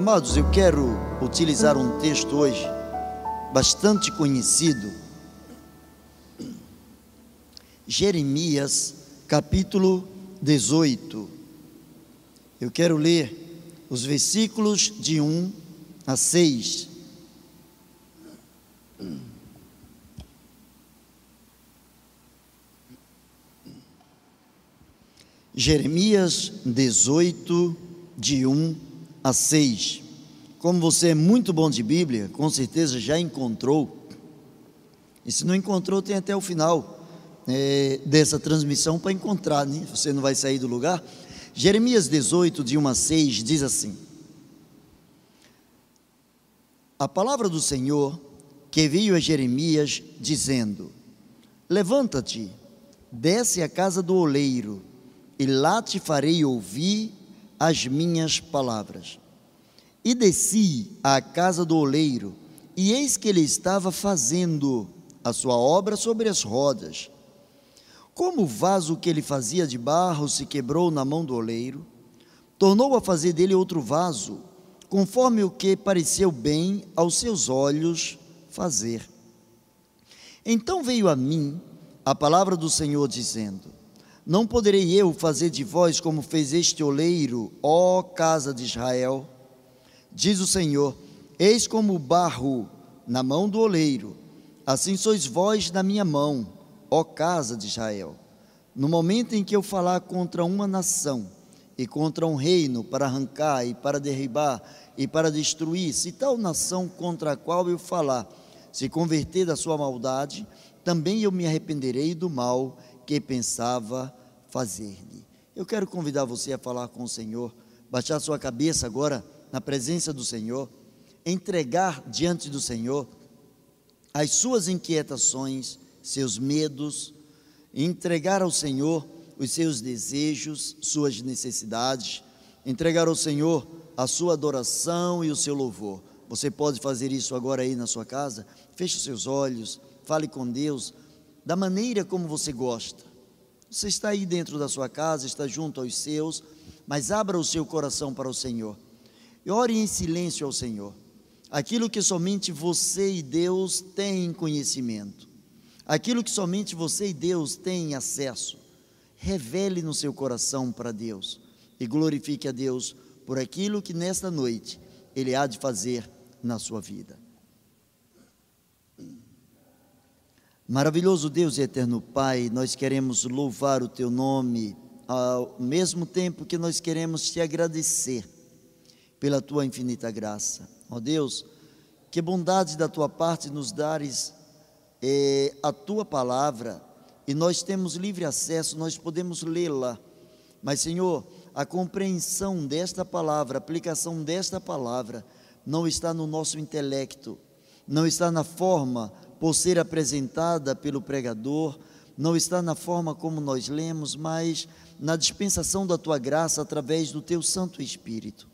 Amados, eu quero utilizar um texto hoje bastante conhecido. Jeremias, capítulo 18. Eu quero ler os versículos de 1 a 6. Jeremias 18, de 1 a 6. Como você é muito bom de Bíblia, com certeza já encontrou. E se não encontrou, tem até o final é, dessa transmissão para encontrar, né? Você não vai sair do lugar. Jeremias 18, de 1 a 6, diz assim: A palavra do Senhor que veio a Jeremias, dizendo: Levanta-te, desce à casa do oleiro, e lá te farei ouvir as minhas palavras. E desci à casa do oleiro, e eis que ele estava fazendo a sua obra sobre as rodas. Como o vaso que ele fazia de barro se quebrou na mão do oleiro, tornou a fazer dele outro vaso, conforme o que pareceu bem aos seus olhos fazer. Então veio a mim a palavra do Senhor dizendo: Não poderei eu fazer de vós como fez este oleiro, ó casa de Israel? Diz o Senhor: Eis como o barro na mão do oleiro, assim sois vós na minha mão, ó casa de Israel. No momento em que eu falar contra uma nação e contra um reino para arrancar e para derribar e para destruir, se tal nação contra a qual eu falar se converter da sua maldade, também eu me arrependerei do mal que pensava fazer-lhe. Eu quero convidar você a falar com o Senhor, baixar sua cabeça agora na presença do Senhor, entregar diante do Senhor as suas inquietações, seus medos, entregar ao Senhor os seus desejos, suas necessidades, entregar ao Senhor a sua adoração e o seu louvor. Você pode fazer isso agora aí na sua casa? Feche os seus olhos, fale com Deus da maneira como você gosta. Você está aí dentro da sua casa, está junto aos seus, mas abra o seu coração para o Senhor. E ore em silêncio ao Senhor. Aquilo que somente você e Deus têm conhecimento. Aquilo que somente você e Deus têm acesso. Revele no seu coração para Deus e glorifique a Deus por aquilo que nesta noite Ele há de fazer na sua vida. Maravilhoso Deus e eterno Pai, nós queremos louvar o Teu nome, ao mesmo tempo que nós queremos te agradecer pela Tua infinita graça. Ó oh Deus, que bondade da Tua parte nos dares eh, a Tua palavra e nós temos livre acesso, nós podemos lê-la, mas Senhor, a compreensão desta palavra, a aplicação desta palavra, não está no nosso intelecto, não está na forma por ser apresentada pelo pregador, não está na forma como nós lemos, mas na dispensação da tua graça através do teu Santo Espírito.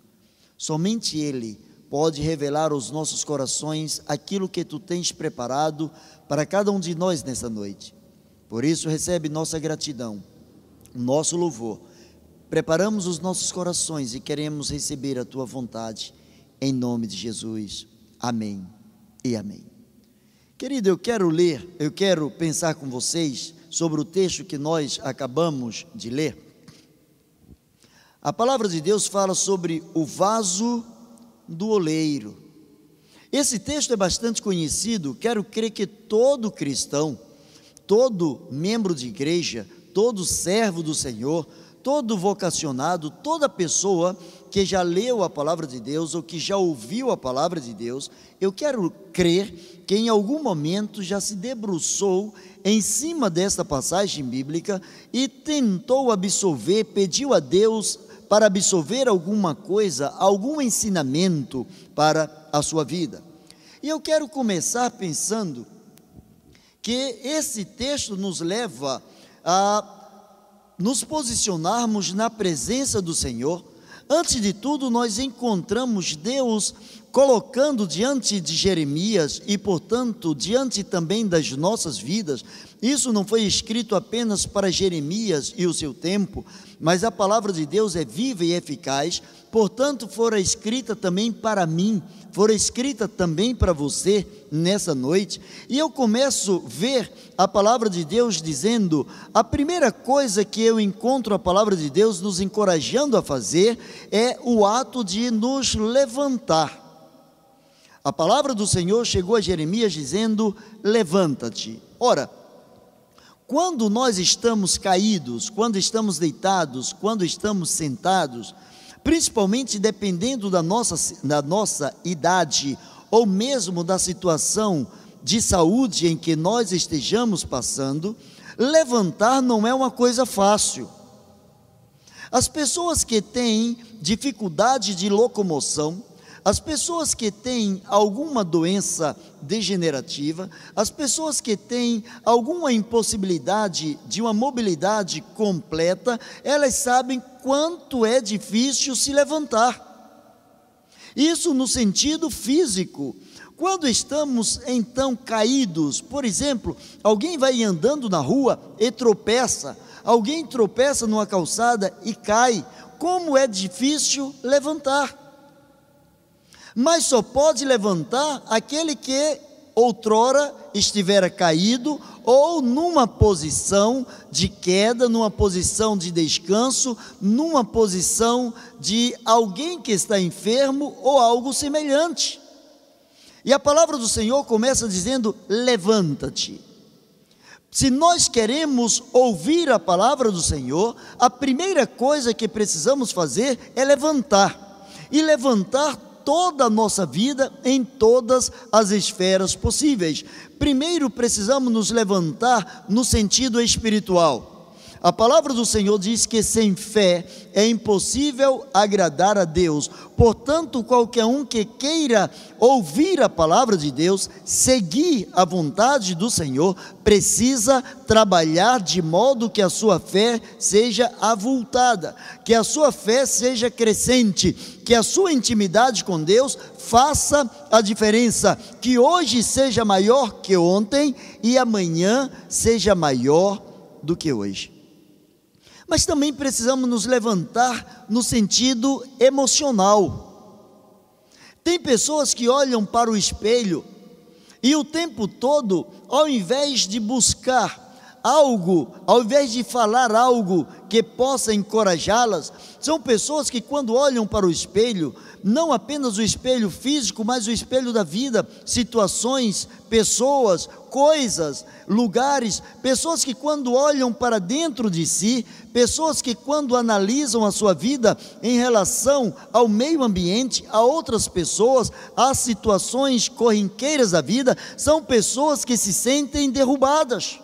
Somente Ele pode revelar aos nossos corações aquilo que tu tens preparado para cada um de nós nessa noite. Por isso, recebe nossa gratidão, nosso louvor. Preparamos os nossos corações e queremos receber a tua vontade, em nome de Jesus. Amém e amém. Querido, eu quero ler, eu quero pensar com vocês sobre o texto que nós acabamos de ler. A palavra de Deus fala sobre o vaso do oleiro. Esse texto é bastante conhecido, quero crer que todo cristão, todo membro de igreja, todo servo do Senhor, todo vocacionado, toda pessoa que já leu a palavra de Deus ou que já ouviu a palavra de Deus, eu quero crer que em algum momento já se debruçou em cima desta passagem bíblica e tentou absorver, pediu a Deus para absorver alguma coisa, algum ensinamento para a sua vida. E eu quero começar pensando que esse texto nos leva a nos posicionarmos na presença do Senhor Antes de tudo, nós encontramos Deus colocando diante de Jeremias e, portanto, diante também das nossas vidas, isso não foi escrito apenas para Jeremias e o seu tempo, mas a palavra de Deus é viva e eficaz, portanto, fora escrita também para mim, fora escrita também para você nessa noite. E eu começo a ver a palavra de Deus dizendo: a primeira coisa que eu encontro a palavra de Deus nos encorajando a fazer é o ato de nos levantar. A palavra do Senhor chegou a Jeremias dizendo: Levanta-te. Ora, quando nós estamos caídos, quando estamos deitados, quando estamos sentados, principalmente dependendo da nossa, da nossa idade ou mesmo da situação de saúde em que nós estejamos passando, levantar não é uma coisa fácil. As pessoas que têm dificuldade de locomoção, as pessoas que têm alguma doença degenerativa, as pessoas que têm alguma impossibilidade de uma mobilidade completa, elas sabem quanto é difícil se levantar. Isso no sentido físico. Quando estamos então caídos, por exemplo, alguém vai andando na rua e tropeça, alguém tropeça numa calçada e cai, como é difícil levantar mas só pode levantar aquele que outrora estivera caído ou numa posição de queda, numa posição de descanso, numa posição de alguém que está enfermo ou algo semelhante. E a palavra do Senhor começa dizendo: levanta-te. Se nós queremos ouvir a palavra do Senhor, a primeira coisa que precisamos fazer é levantar. E levantar toda a nossa vida em todas as esferas possíveis. Primeiro precisamos nos levantar no sentido espiritual. A palavra do Senhor diz que sem fé é impossível agradar a Deus. Portanto, qualquer um que queira ouvir a palavra de Deus, seguir a vontade do Senhor, precisa trabalhar de modo que a sua fé seja avultada, que a sua fé seja crescente, que a sua intimidade com Deus faça a diferença, que hoje seja maior que ontem e amanhã seja maior do que hoje mas também precisamos nos levantar no sentido emocional. Tem pessoas que olham para o espelho e o tempo todo, ao invés de buscar algo, ao invés de falar algo que possa encorajá-las, são pessoas que, quando olham para o espelho, não apenas o espelho físico, mas o espelho da vida, situações, pessoas, coisas, lugares, pessoas que, quando olham para dentro de si, pessoas que, quando analisam a sua vida em relação ao meio ambiente, a outras pessoas, às situações corriqueiras da vida, são pessoas que se sentem derrubadas.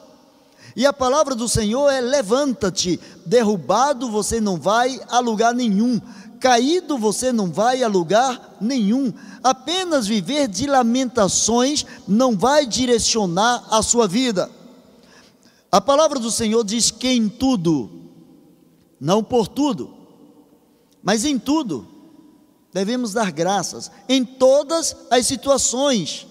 E a palavra do Senhor é: levanta-te, derrubado você não vai a lugar nenhum caído você não vai a lugar nenhum. Apenas viver de lamentações não vai direcionar a sua vida. A palavra do Senhor diz que em tudo, não por tudo, mas em tudo, devemos dar graças, em todas as situações.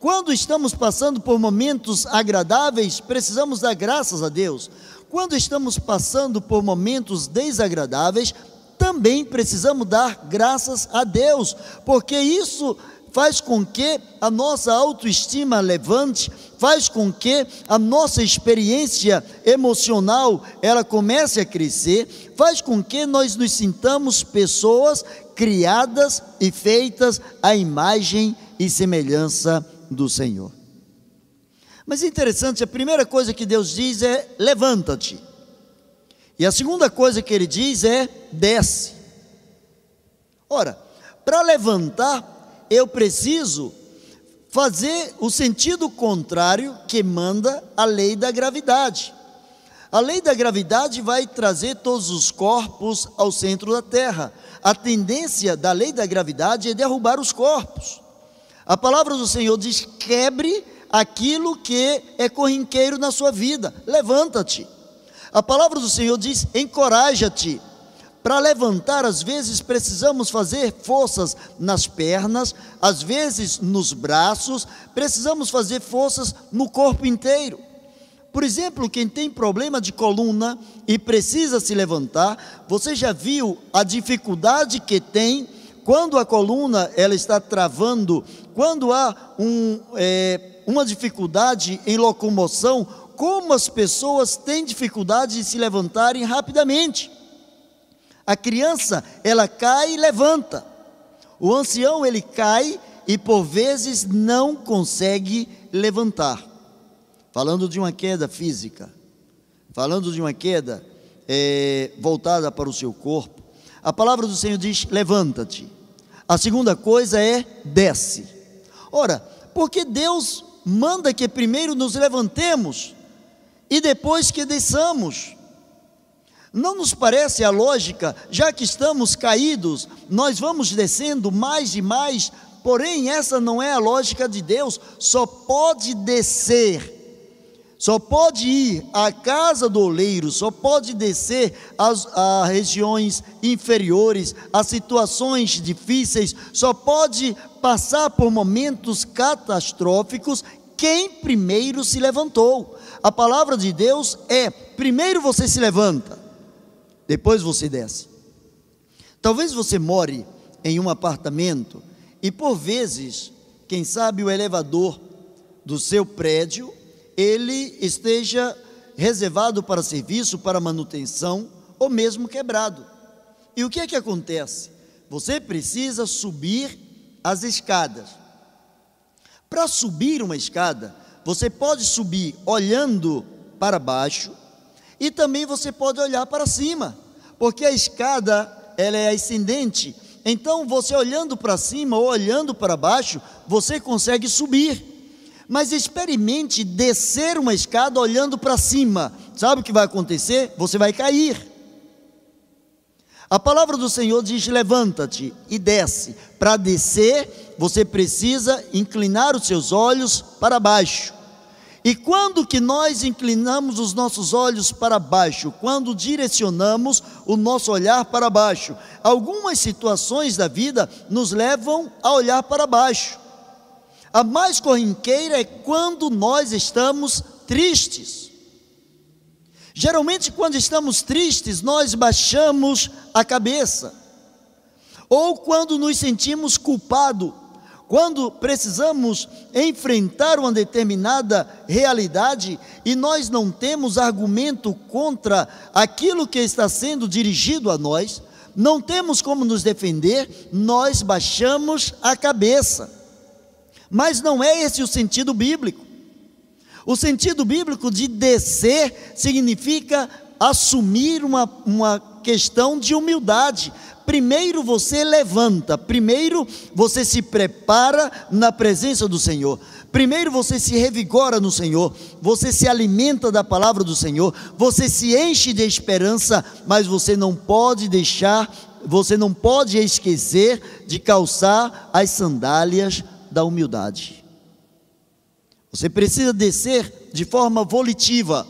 Quando estamos passando por momentos agradáveis, precisamos dar graças a Deus. Quando estamos passando por momentos desagradáveis, também precisamos dar graças a Deus, porque isso faz com que a nossa autoestima levante, faz com que a nossa experiência emocional ela comece a crescer, faz com que nós nos sintamos pessoas criadas e feitas à imagem e semelhança do Senhor. Mas é interessante, a primeira coisa que Deus diz é: levanta-te. E a segunda coisa que ele diz é: desce. Ora, para levantar, eu preciso fazer o sentido contrário que manda a lei da gravidade. A lei da gravidade vai trazer todos os corpos ao centro da Terra. A tendência da lei da gravidade é derrubar os corpos. A palavra do Senhor diz: quebre aquilo que é corriqueiro na sua vida, levanta-te. A palavra do Senhor diz: encoraja-te. Para levantar, às vezes precisamos fazer forças nas pernas, às vezes nos braços, precisamos fazer forças no corpo inteiro. Por exemplo, quem tem problema de coluna e precisa se levantar, você já viu a dificuldade que tem quando a coluna ela está travando, quando há um, é, uma dificuldade em locomoção, como as pessoas têm dificuldade de se levantarem rapidamente. A criança, ela cai e levanta. O ancião, ele cai e por vezes não consegue levantar falando de uma queda física, falando de uma queda é, voltada para o seu corpo, a palavra do Senhor diz: levanta-te. A segunda coisa é desce. Ora, porque Deus manda que primeiro nos levantemos e depois que desçamos? Não nos parece a lógica, já que estamos caídos, nós vamos descendo mais e mais, porém, essa não é a lógica de Deus, só pode descer só pode ir à casa do oleiro, só pode descer às, a regiões inferiores, a situações difíceis, só pode passar por momentos catastróficos quem primeiro se levantou. A palavra de Deus é: primeiro você se levanta, depois você desce. Talvez você more em um apartamento e por vezes, quem sabe o elevador do seu prédio ele esteja reservado para serviço, para manutenção, ou mesmo quebrado. E o que é que acontece? Você precisa subir as escadas. Para subir uma escada, você pode subir olhando para baixo e também você pode olhar para cima, porque a escada ela é ascendente. Então, você olhando para cima ou olhando para baixo, você consegue subir mas experimente descer uma escada olhando para cima. Sabe o que vai acontecer? Você vai cair. A palavra do Senhor diz: levanta-te e desce. Para descer, você precisa inclinar os seus olhos para baixo. E quando que nós inclinamos os nossos olhos para baixo? Quando direcionamos o nosso olhar para baixo. Algumas situações da vida nos levam a olhar para baixo. A mais corriqueira é quando nós estamos tristes. Geralmente, quando estamos tristes, nós baixamos a cabeça. Ou quando nos sentimos culpados, quando precisamos enfrentar uma determinada realidade e nós não temos argumento contra aquilo que está sendo dirigido a nós, não temos como nos defender, nós baixamos a cabeça. Mas não é esse o sentido bíblico. O sentido bíblico de descer significa assumir uma, uma questão de humildade. Primeiro você levanta, primeiro você se prepara na presença do Senhor. Primeiro você se revigora no Senhor, você se alimenta da palavra do Senhor, você se enche de esperança, mas você não pode deixar, você não pode esquecer de calçar as sandálias da humildade. Você precisa descer de forma volitiva.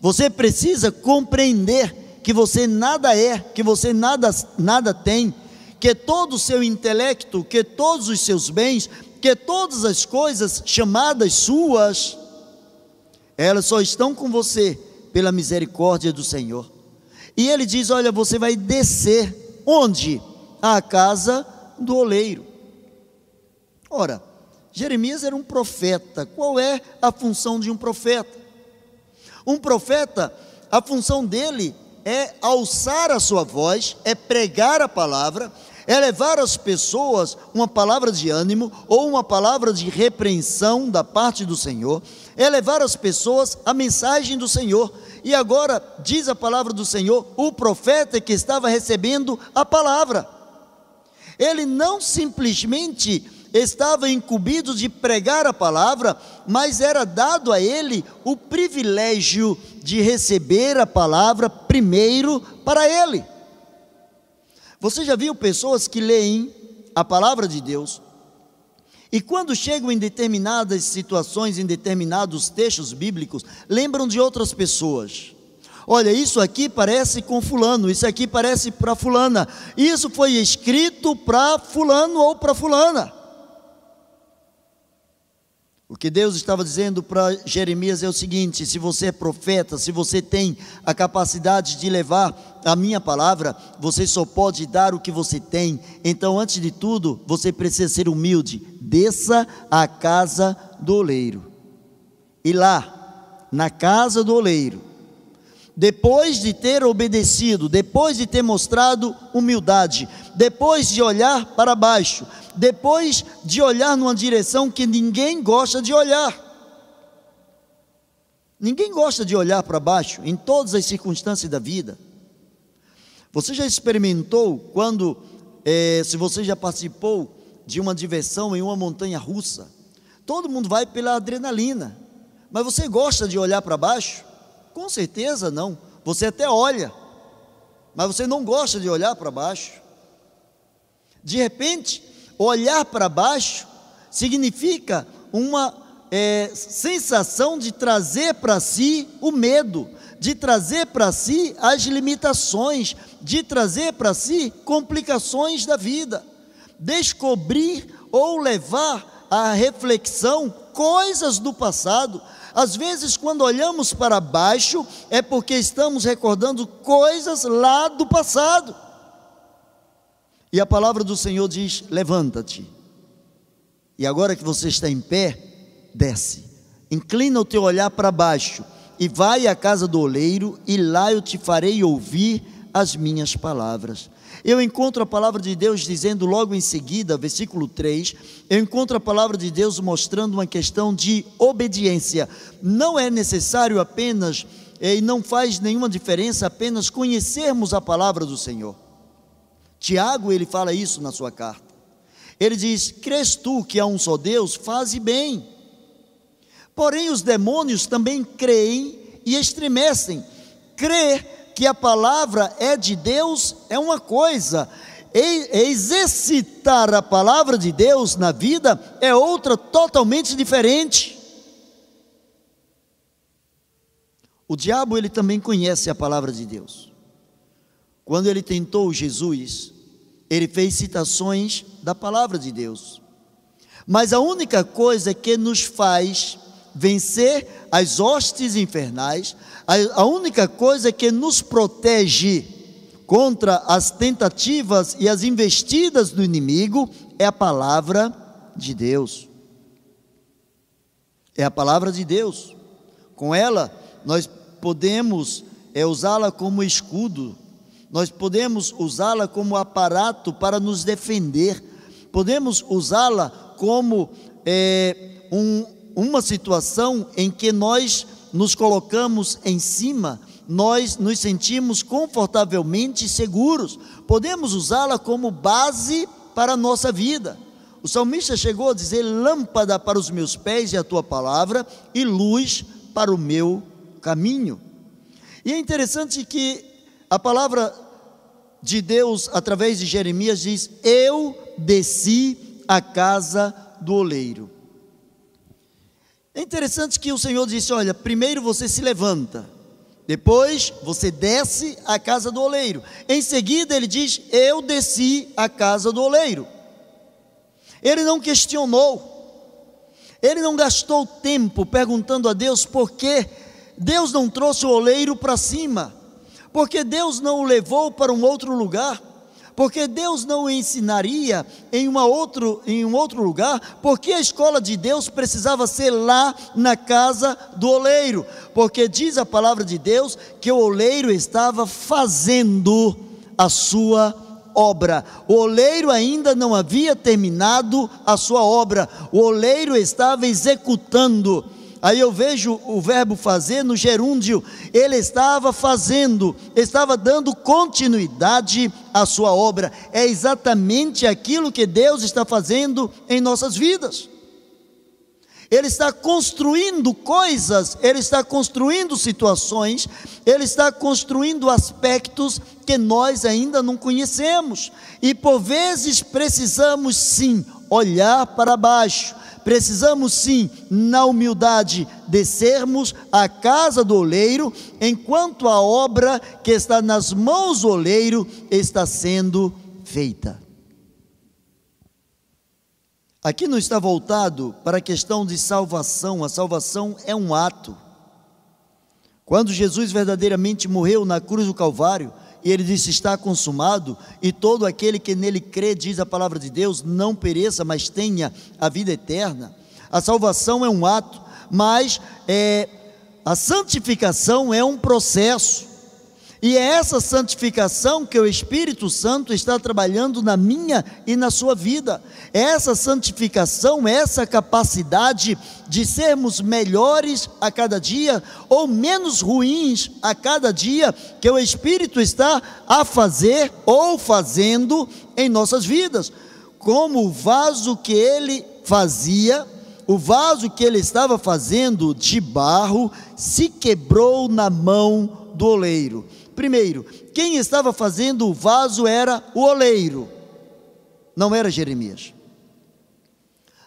Você precisa compreender que você nada é, que você nada, nada tem, que todo o seu intelecto, que todos os seus bens, que todas as coisas chamadas suas, elas só estão com você pela misericórdia do Senhor. E ele diz: Olha, você vai descer onde? À casa do oleiro. Ora, Jeremias era um profeta. Qual é a função de um profeta? Um profeta, a função dele é alçar a sua voz, é pregar a palavra, é levar às pessoas uma palavra de ânimo ou uma palavra de repreensão da parte do Senhor, é levar às pessoas a mensagem do Senhor. E agora diz a palavra do Senhor, o profeta que estava recebendo a palavra. Ele não simplesmente estava incumbido de pregar a palavra, mas era dado a ele o privilégio de receber a palavra primeiro para ele. Você já viu pessoas que leem a palavra de Deus e quando chegam em determinadas situações, em determinados textos bíblicos, lembram de outras pessoas? Olha, isso aqui parece com fulano, isso aqui parece para fulana. Isso foi escrito para fulano ou para fulana. O que Deus estava dizendo para Jeremias é o seguinte: se você é profeta, se você tem a capacidade de levar a minha palavra, você só pode dar o que você tem. Então, antes de tudo, você precisa ser humilde. Desça à casa do oleiro. E lá, na casa do oleiro, depois de ter obedecido, depois de ter mostrado humildade, depois de olhar para baixo, depois de olhar numa direção que ninguém gosta de olhar. Ninguém gosta de olhar para baixo em todas as circunstâncias da vida. Você já experimentou quando, é, se você já participou de uma diversão em uma montanha russa? Todo mundo vai pela adrenalina, mas você gosta de olhar para baixo? Com certeza não. Você até olha, mas você não gosta de olhar para baixo. De repente, olhar para baixo significa uma é, sensação de trazer para si o medo, de trazer para si as limitações, de trazer para si complicações da vida, descobrir ou levar à reflexão coisas do passado, às vezes, quando olhamos para baixo, é porque estamos recordando coisas lá do passado. E a palavra do Senhor diz: levanta-te. E agora que você está em pé, desce. Inclina o teu olhar para baixo e vai à casa do oleiro, e lá eu te farei ouvir as minhas palavras eu encontro a palavra de Deus dizendo logo em seguida, versículo 3, eu encontro a palavra de Deus mostrando uma questão de obediência. Não é necessário apenas, e não faz nenhuma diferença apenas conhecermos a palavra do Senhor. Tiago, ele fala isso na sua carta. Ele diz: Crês tu que há um só Deus? Faze bem. Porém, os demônios também creem e estremecem. Crer que a palavra é de Deus é uma coisa, exercitar a palavra de Deus na vida é outra totalmente diferente. O diabo ele também conhece a palavra de Deus. Quando ele tentou Jesus, ele fez citações da palavra de Deus. Mas a única coisa que nos faz vencer as hostes infernais, a, única coisa que nos protege contra as tentativas e as investidas do inimigo é a palavra de Deus. É a palavra de Deus. Com ela, nós podemos é, usá-la como escudo, nós podemos usá-la como aparato para nos defender, podemos usá-la como é, um, uma situação em que nós nos colocamos em cima, nós nos sentimos confortavelmente seguros, podemos usá-la como base para a nossa vida. O salmista chegou a dizer: lâmpada para os meus pés e a tua palavra, e luz para o meu caminho. E é interessante que a palavra de Deus, através de Jeremias, diz: Eu desci à casa do oleiro. É interessante que o Senhor disse: Olha, primeiro você se levanta, depois você desce à casa do oleiro. Em seguida, ele diz: Eu desci à casa do oleiro. Ele não questionou, ele não gastou tempo perguntando a Deus por que Deus não trouxe o oleiro para cima, porque Deus não o levou para um outro lugar porque Deus não o ensinaria em, uma outro, em um outro lugar, porque a escola de Deus precisava ser lá na casa do oleiro, porque diz a palavra de Deus que o oleiro estava fazendo a sua obra. O oleiro ainda não havia terminado a sua obra, o oleiro estava executando. Aí eu vejo o verbo fazer no gerúndio, ele estava fazendo, estava dando continuidade à sua obra. É exatamente aquilo que Deus está fazendo em nossas vidas. Ele está construindo coisas, ele está construindo situações, ele está construindo aspectos que nós ainda não conhecemos. E por vezes precisamos sim olhar para baixo, precisamos sim, na humildade, descermos à casa do oleiro, enquanto a obra que está nas mãos do oleiro está sendo feita. Aqui não está voltado para a questão de salvação, a salvação é um ato. Quando Jesus verdadeiramente morreu na cruz do Calvário, e ele disse: Está consumado, e todo aquele que nele crê, diz a palavra de Deus, não pereça, mas tenha a vida eterna. A salvação é um ato, mas é, a santificação é um processo. E é essa santificação que o Espírito Santo está trabalhando na minha e na sua vida. É essa santificação, é essa capacidade de sermos melhores a cada dia ou menos ruins a cada dia que o Espírito está a fazer ou fazendo em nossas vidas. Como o vaso que ele fazia, o vaso que ele estava fazendo de barro se quebrou na mão do oleiro. Primeiro, quem estava fazendo o vaso era o oleiro, não era Jeremias.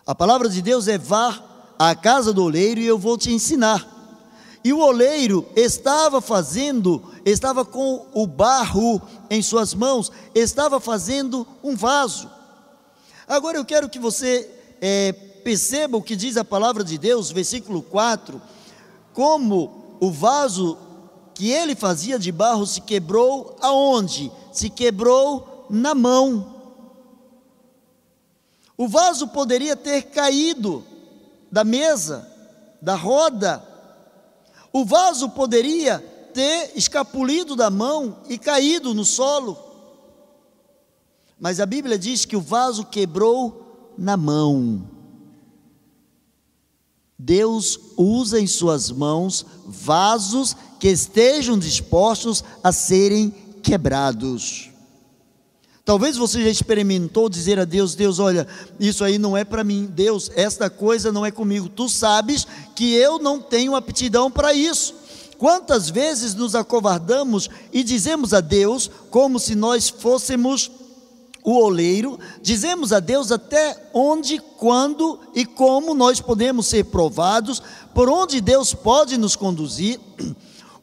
A palavra de Deus é vá à casa do oleiro e eu vou te ensinar. E o oleiro estava fazendo, estava com o barro em suas mãos, estava fazendo um vaso. Agora eu quero que você é, perceba o que diz a palavra de Deus, versículo 4, como o vaso que ele fazia de barro se quebrou aonde? Se quebrou na mão. O vaso poderia ter caído da mesa, da roda. O vaso poderia ter escapulido da mão e caído no solo. Mas a Bíblia diz que o vaso quebrou na mão. Deus usa em suas mãos vasos que estejam dispostos a serem quebrados. Talvez você já experimentou dizer a Deus: Deus, olha, isso aí não é para mim. Deus, esta coisa não é comigo. Tu sabes que eu não tenho aptidão para isso. Quantas vezes nos acovardamos e dizemos a Deus como se nós fôssemos o oleiro, dizemos a Deus até onde, quando e como nós podemos ser provados, por onde Deus pode nos conduzir.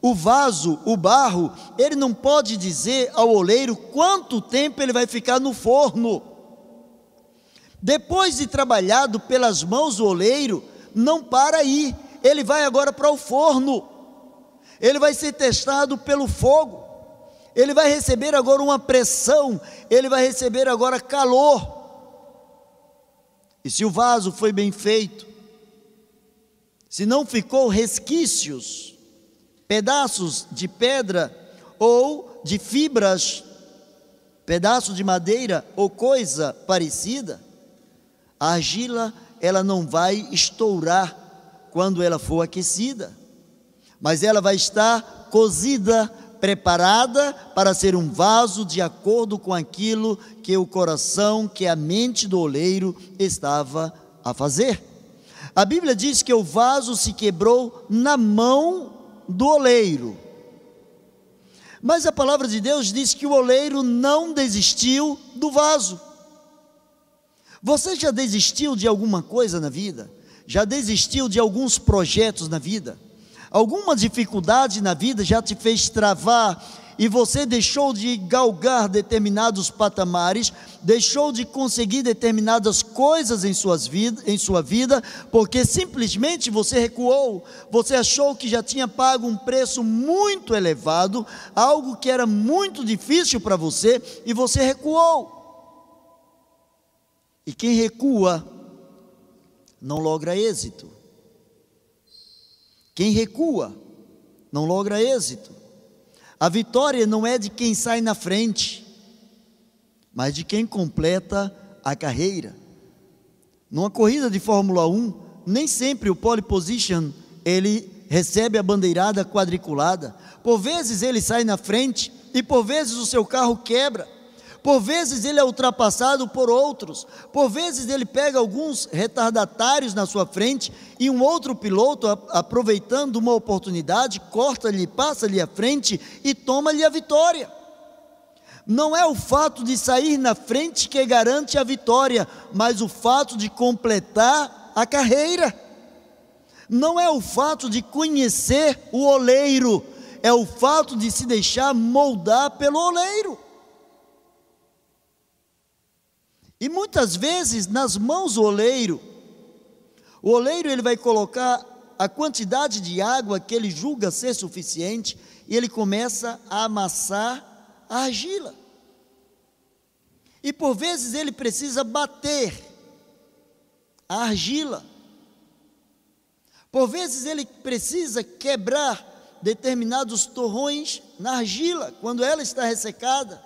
O vaso, o barro, ele não pode dizer ao oleiro quanto tempo ele vai ficar no forno. Depois de trabalhado pelas mãos do oleiro, não para aí, ele vai agora para o forno, ele vai ser testado pelo fogo ele vai receber agora uma pressão, ele vai receber agora calor. E se o vaso foi bem feito, se não ficou resquícios, pedaços de pedra ou de fibras, pedaços de madeira ou coisa parecida, a argila ela não vai estourar quando ela for aquecida, mas ela vai estar cozida preparada para ser um vaso de acordo com aquilo que o coração, que a mente do oleiro estava a fazer. A Bíblia diz que o vaso se quebrou na mão do oleiro. Mas a palavra de Deus diz que o oleiro não desistiu do vaso. Você já desistiu de alguma coisa na vida? Já desistiu de alguns projetos na vida? Alguma dificuldade na vida já te fez travar e você deixou de galgar determinados patamares, deixou de conseguir determinadas coisas em, suas vida, em sua vida, porque simplesmente você recuou, você achou que já tinha pago um preço muito elevado, algo que era muito difícil para você, e você recuou. E quem recua não logra êxito. Quem recua não logra êxito. A vitória não é de quem sai na frente, mas de quem completa a carreira. Numa corrida de Fórmula 1, nem sempre o pole position ele recebe a bandeirada quadriculada. Por vezes ele sai na frente e por vezes o seu carro quebra. Por vezes ele é ultrapassado por outros, por vezes ele pega alguns retardatários na sua frente e um outro piloto, aproveitando uma oportunidade, corta-lhe, passa-lhe à frente e toma-lhe a vitória. Não é o fato de sair na frente que garante a vitória, mas o fato de completar a carreira. Não é o fato de conhecer o oleiro, é o fato de se deixar moldar pelo oleiro. E muitas vezes nas mãos do oleiro, o oleiro ele vai colocar a quantidade de água que ele julga ser suficiente e ele começa a amassar a argila. E por vezes ele precisa bater a argila. Por vezes ele precisa quebrar determinados torrões na argila, quando ela está ressecada.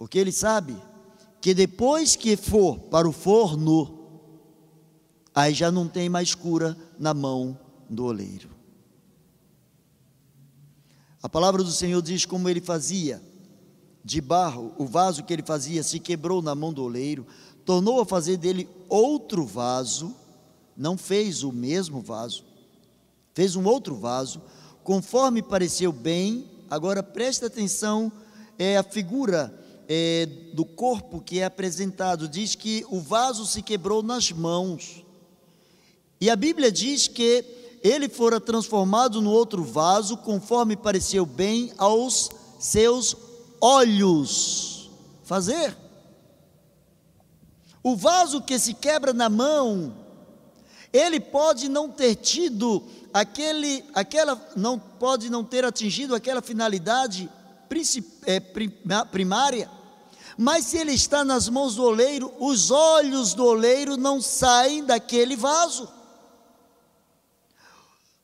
Porque ele sabe que depois que for para o forno, aí já não tem mais cura na mão do oleiro. A palavra do Senhor diz como ele fazia de barro, o vaso que ele fazia se quebrou na mão do oleiro, tornou a fazer dele outro vaso, não fez o mesmo vaso, fez um outro vaso, conforme pareceu bem. Agora preste atenção, é a figura é, do corpo que é apresentado, diz que o vaso se quebrou nas mãos. E a Bíblia diz que ele fora transformado no outro vaso, conforme pareceu bem aos seus olhos. Fazer. O vaso que se quebra na mão, ele pode não ter tido aquele, aquela, não pode não ter atingido aquela finalidade é, primária, mas se ele está nas mãos do oleiro, os olhos do oleiro não saem daquele vaso.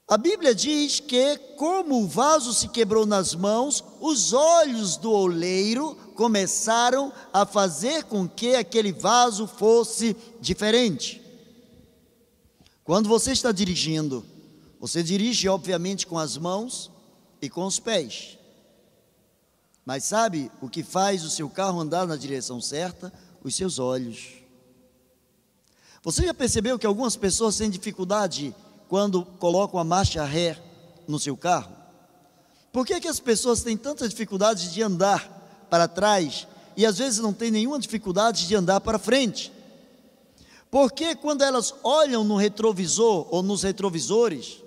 A Bíblia diz que, como o vaso se quebrou nas mãos, os olhos do oleiro começaram a fazer com que aquele vaso fosse diferente. Quando você está dirigindo, você dirige, obviamente, com as mãos e com os pés. Mas sabe o que faz o seu carro andar na direção certa? Os seus olhos. Você já percebeu que algumas pessoas têm dificuldade quando colocam a marcha ré no seu carro? Por que, que as pessoas têm tanta dificuldade de andar para trás e às vezes não têm nenhuma dificuldade de andar para frente? Porque quando elas olham no retrovisor ou nos retrovisores,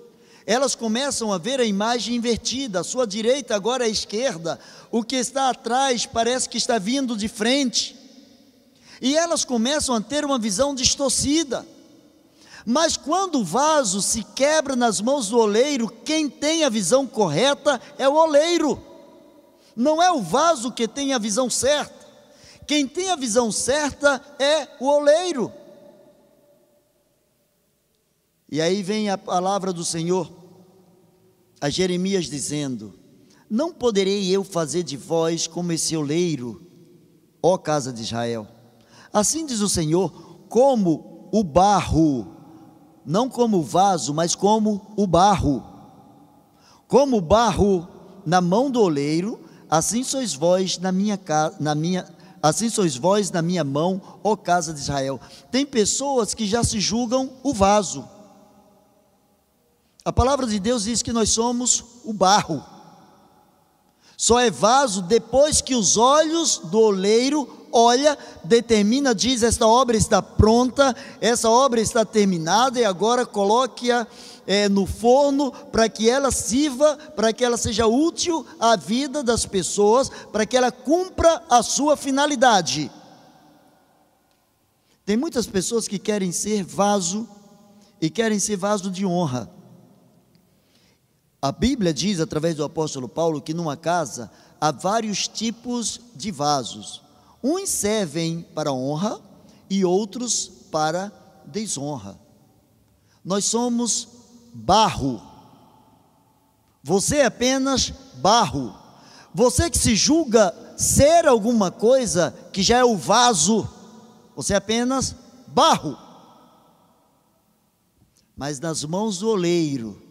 elas começam a ver a imagem invertida, a sua direita agora é a esquerda, o que está atrás parece que está vindo de frente, e elas começam a ter uma visão distorcida. Mas quando o vaso se quebra nas mãos do oleiro, quem tem a visão correta é o oleiro, não é o vaso que tem a visão certa. Quem tem a visão certa é o oleiro. E aí vem a palavra do Senhor a Jeremias dizendo: Não poderei eu fazer de vós como esse oleiro, ó casa de Israel. Assim diz o Senhor, como o barro, não como o vaso, mas como o barro. Como o barro na mão do oleiro, assim sois vós na minha na minha assim sois vós na minha mão, ó casa de Israel. Tem pessoas que já se julgam o vaso a palavra de Deus diz que nós somos o barro. Só é vaso depois que os olhos do oleiro olha, determina, diz: esta obra está pronta, essa obra está terminada e agora coloque-a é, no forno para que ela sirva, para que ela seja útil à vida das pessoas, para que ela cumpra a sua finalidade. Tem muitas pessoas que querem ser vaso e querem ser vaso de honra. A Bíblia diz, através do apóstolo Paulo, que numa casa há vários tipos de vasos. Uns servem para honra e outros para desonra. Nós somos barro. Você é apenas barro. Você que se julga ser alguma coisa que já é o vaso, você é apenas barro. Mas nas mãos do oleiro,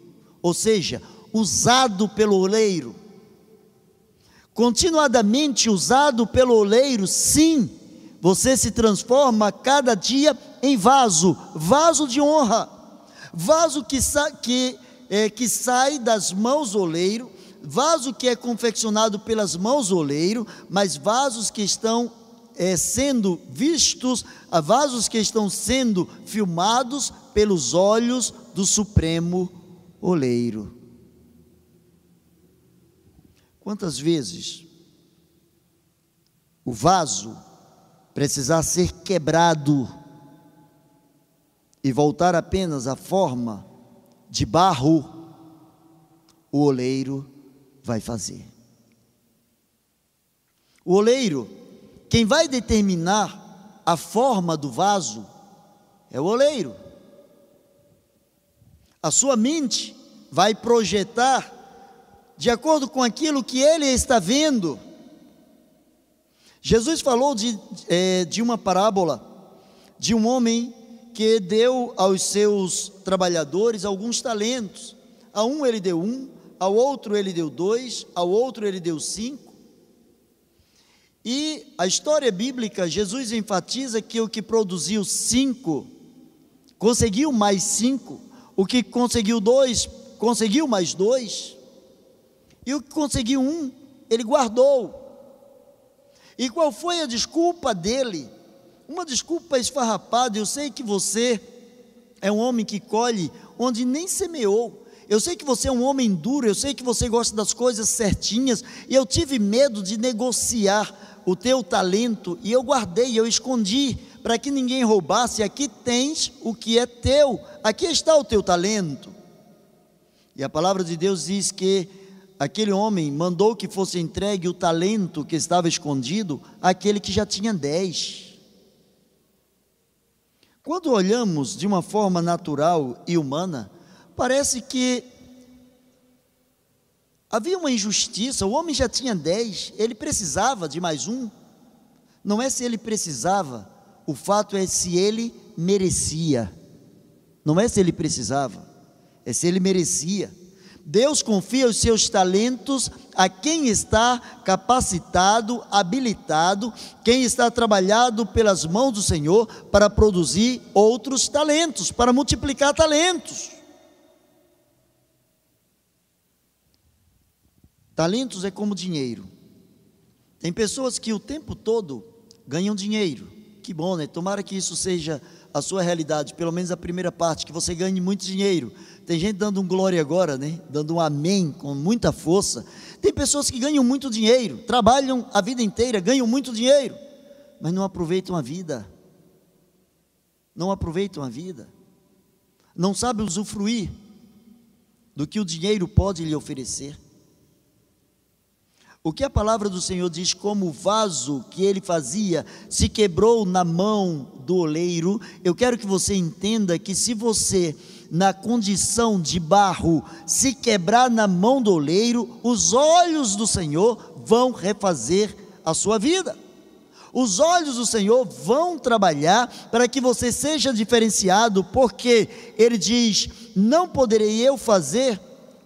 ou seja, usado pelo oleiro. Continuadamente usado pelo oleiro, sim, você se transforma cada dia em vaso, vaso de honra, vaso que, sa que, é, que sai das mãos do oleiro, vaso que é confeccionado pelas mãos do oleiro, mas vasos que estão é, sendo vistos, vasos que estão sendo filmados pelos olhos do Supremo Oleiro. Quantas vezes o vaso precisar ser quebrado e voltar apenas à forma de barro, o oleiro vai fazer. O oleiro, quem vai determinar a forma do vaso, é o oleiro. A sua mente vai projetar de acordo com aquilo que ele está vendo. Jesus falou de, é, de uma parábola de um homem que deu aos seus trabalhadores alguns talentos. A um ele deu um, ao outro ele deu dois, ao outro ele deu cinco. E a história bíblica, Jesus enfatiza que o que produziu cinco, conseguiu mais cinco, o que conseguiu dois, conseguiu mais dois, e o que conseguiu um, ele guardou. E qual foi a desculpa dele? Uma desculpa esfarrapada. Eu sei que você é um homem que colhe onde nem semeou. Eu sei que você é um homem duro, eu sei que você gosta das coisas certinhas, e eu tive medo de negociar o teu talento, e eu guardei, eu escondi, para que ninguém roubasse. Aqui tens o que é teu, aqui está o teu talento. E a palavra de Deus diz que aquele homem mandou que fosse entregue o talento que estava escondido àquele que já tinha dez. Quando olhamos de uma forma natural e humana, parece que havia uma injustiça, o homem já tinha dez, ele precisava de mais um. Não é se ele precisava, o fato é se ele merecia. Não é se ele precisava, é se ele merecia. Deus confia os seus talentos a quem está capacitado, habilitado, quem está trabalhado pelas mãos do Senhor para produzir outros talentos, para multiplicar talentos. Talentos é como dinheiro. Tem pessoas que o tempo todo ganham dinheiro. Que bom, né? Tomara que isso seja a sua realidade, pelo menos a primeira parte, que você ganhe muito dinheiro. Tem gente dando um glória agora, né? Dando um amém com muita força. Tem pessoas que ganham muito dinheiro, trabalham a vida inteira, ganham muito dinheiro, mas não aproveitam a vida. Não aproveitam a vida. Não sabem usufruir do que o dinheiro pode lhe oferecer. O que a palavra do Senhor diz, como o vaso que ele fazia se quebrou na mão do oleiro, eu quero que você entenda que se você, na condição de barro, se quebrar na mão do oleiro, os olhos do Senhor vão refazer a sua vida. Os olhos do Senhor vão trabalhar para que você seja diferenciado, porque Ele diz: Não poderei eu fazer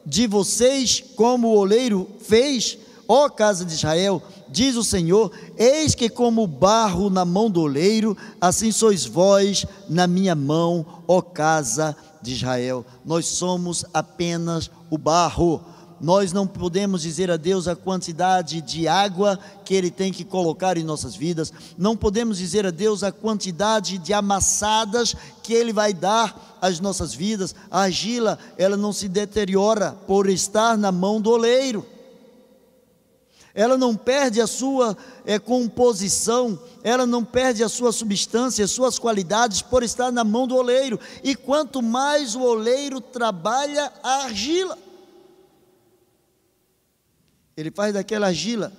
de vocês como o oleiro fez Ó casa de Israel, diz o Senhor: Eis que, como barro na mão do oleiro, assim sois vós na minha mão, ó casa de Israel. Nós somos apenas o barro. Nós não podemos dizer a Deus a quantidade de água que Ele tem que colocar em nossas vidas, não podemos dizer a Deus a quantidade de amassadas que Ele vai dar às nossas vidas. A argila, ela não se deteriora por estar na mão do oleiro ela não perde a sua é, composição, ela não perde a sua substância, as suas qualidades por estar na mão do oleiro. E quanto mais o oleiro trabalha a argila, ele faz daquela argila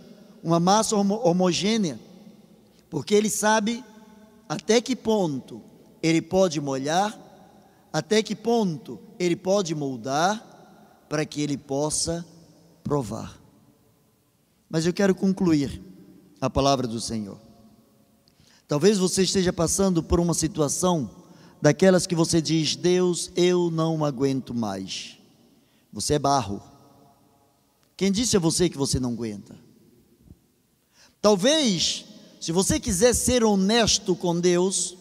uma massa homogênea, porque ele sabe até que ponto ele pode molhar, até que ponto ele pode moldar, para que ele possa provar. Mas eu quero concluir a palavra do Senhor. Talvez você esteja passando por uma situação daquelas que você diz: Deus, eu não aguento mais. Você é barro. Quem disse a você que você não aguenta? Talvez, se você quiser ser honesto com Deus,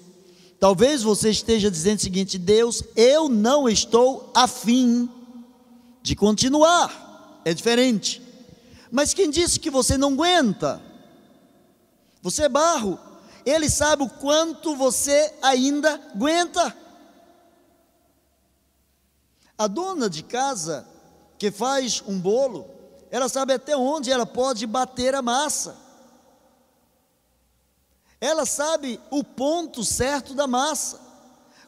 talvez você esteja dizendo o seguinte: Deus, eu não estou afim de continuar. É diferente. Mas quem disse que você não aguenta? Você é barro. Ele sabe o quanto você ainda aguenta. A dona de casa que faz um bolo, ela sabe até onde ela pode bater a massa. Ela sabe o ponto certo da massa.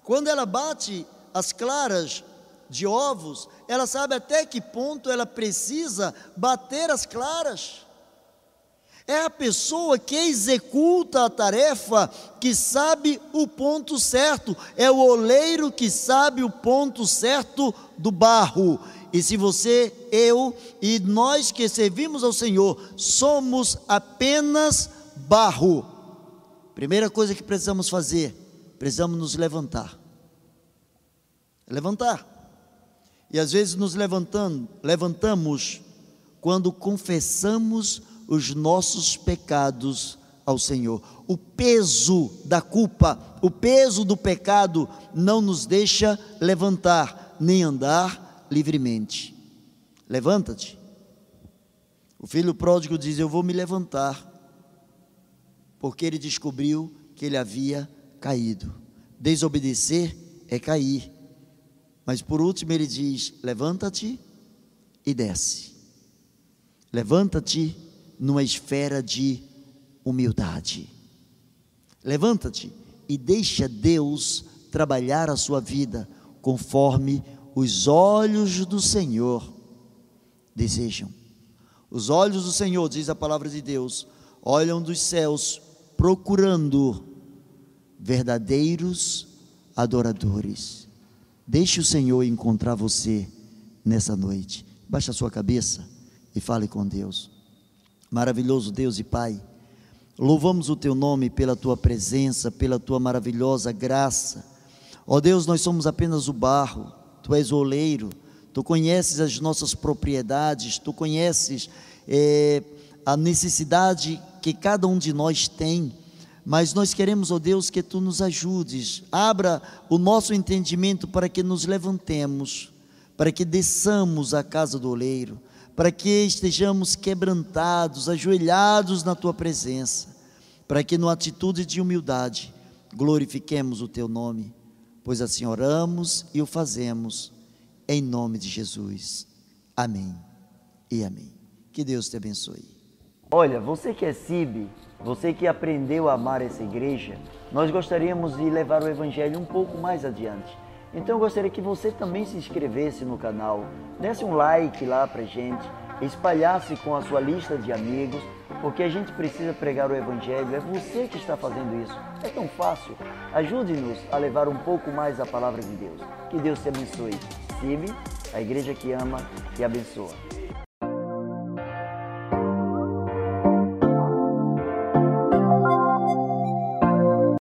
Quando ela bate as claras de ovos, ela sabe até que ponto ela precisa bater as claras. É a pessoa que executa a tarefa que sabe o ponto certo, é o oleiro que sabe o ponto certo do barro. E se você, eu e nós que servimos ao Senhor somos apenas barro, primeira coisa que precisamos fazer, precisamos nos levantar. Levantar. E às vezes nos levantando, levantamos quando confessamos os nossos pecados ao Senhor. O peso da culpa, o peso do pecado não nos deixa levantar nem andar livremente. Levanta-te. O filho pródigo diz: Eu vou me levantar, porque ele descobriu que ele havia caído. Desobedecer é cair. Mas por último ele diz: Levanta-te e desce. Levanta-te numa esfera de humildade. Levanta-te e deixa Deus trabalhar a sua vida conforme os olhos do Senhor desejam. Os olhos do Senhor, diz a palavra de Deus, olham dos céus procurando verdadeiros adoradores. Deixe o Senhor encontrar você nessa noite. Baixe a sua cabeça e fale com Deus. Maravilhoso Deus e Pai, louvamos o Teu nome pela Tua presença, pela Tua maravilhosa graça. Ó Deus, nós somos apenas o barro, Tu és o oleiro, Tu conheces as nossas propriedades, Tu conheces é, a necessidade que cada um de nós tem, mas nós queremos, ó Deus, que Tu nos ajudes, abra o nosso entendimento para que nos levantemos, para que desçamos à casa do oleiro para que estejamos quebrantados, ajoelhados na tua presença, para que, numa atitude de humildade, glorifiquemos o teu nome, pois assim oramos e o fazemos, em nome de Jesus. Amém e amém. Que Deus te abençoe. Olha, você que é CIB, você que aprendeu a amar essa igreja, nós gostaríamos de levar o Evangelho um pouco mais adiante. Então eu gostaria que você também se inscrevesse no canal, desse um like lá pra gente, espalhasse com a sua lista de amigos, porque a gente precisa pregar o Evangelho. É você que está fazendo isso. É tão fácil. Ajude-nos a levar um pouco mais a palavra de Deus. Que Deus te abençoe. Sibe, a igreja que ama e abençoa.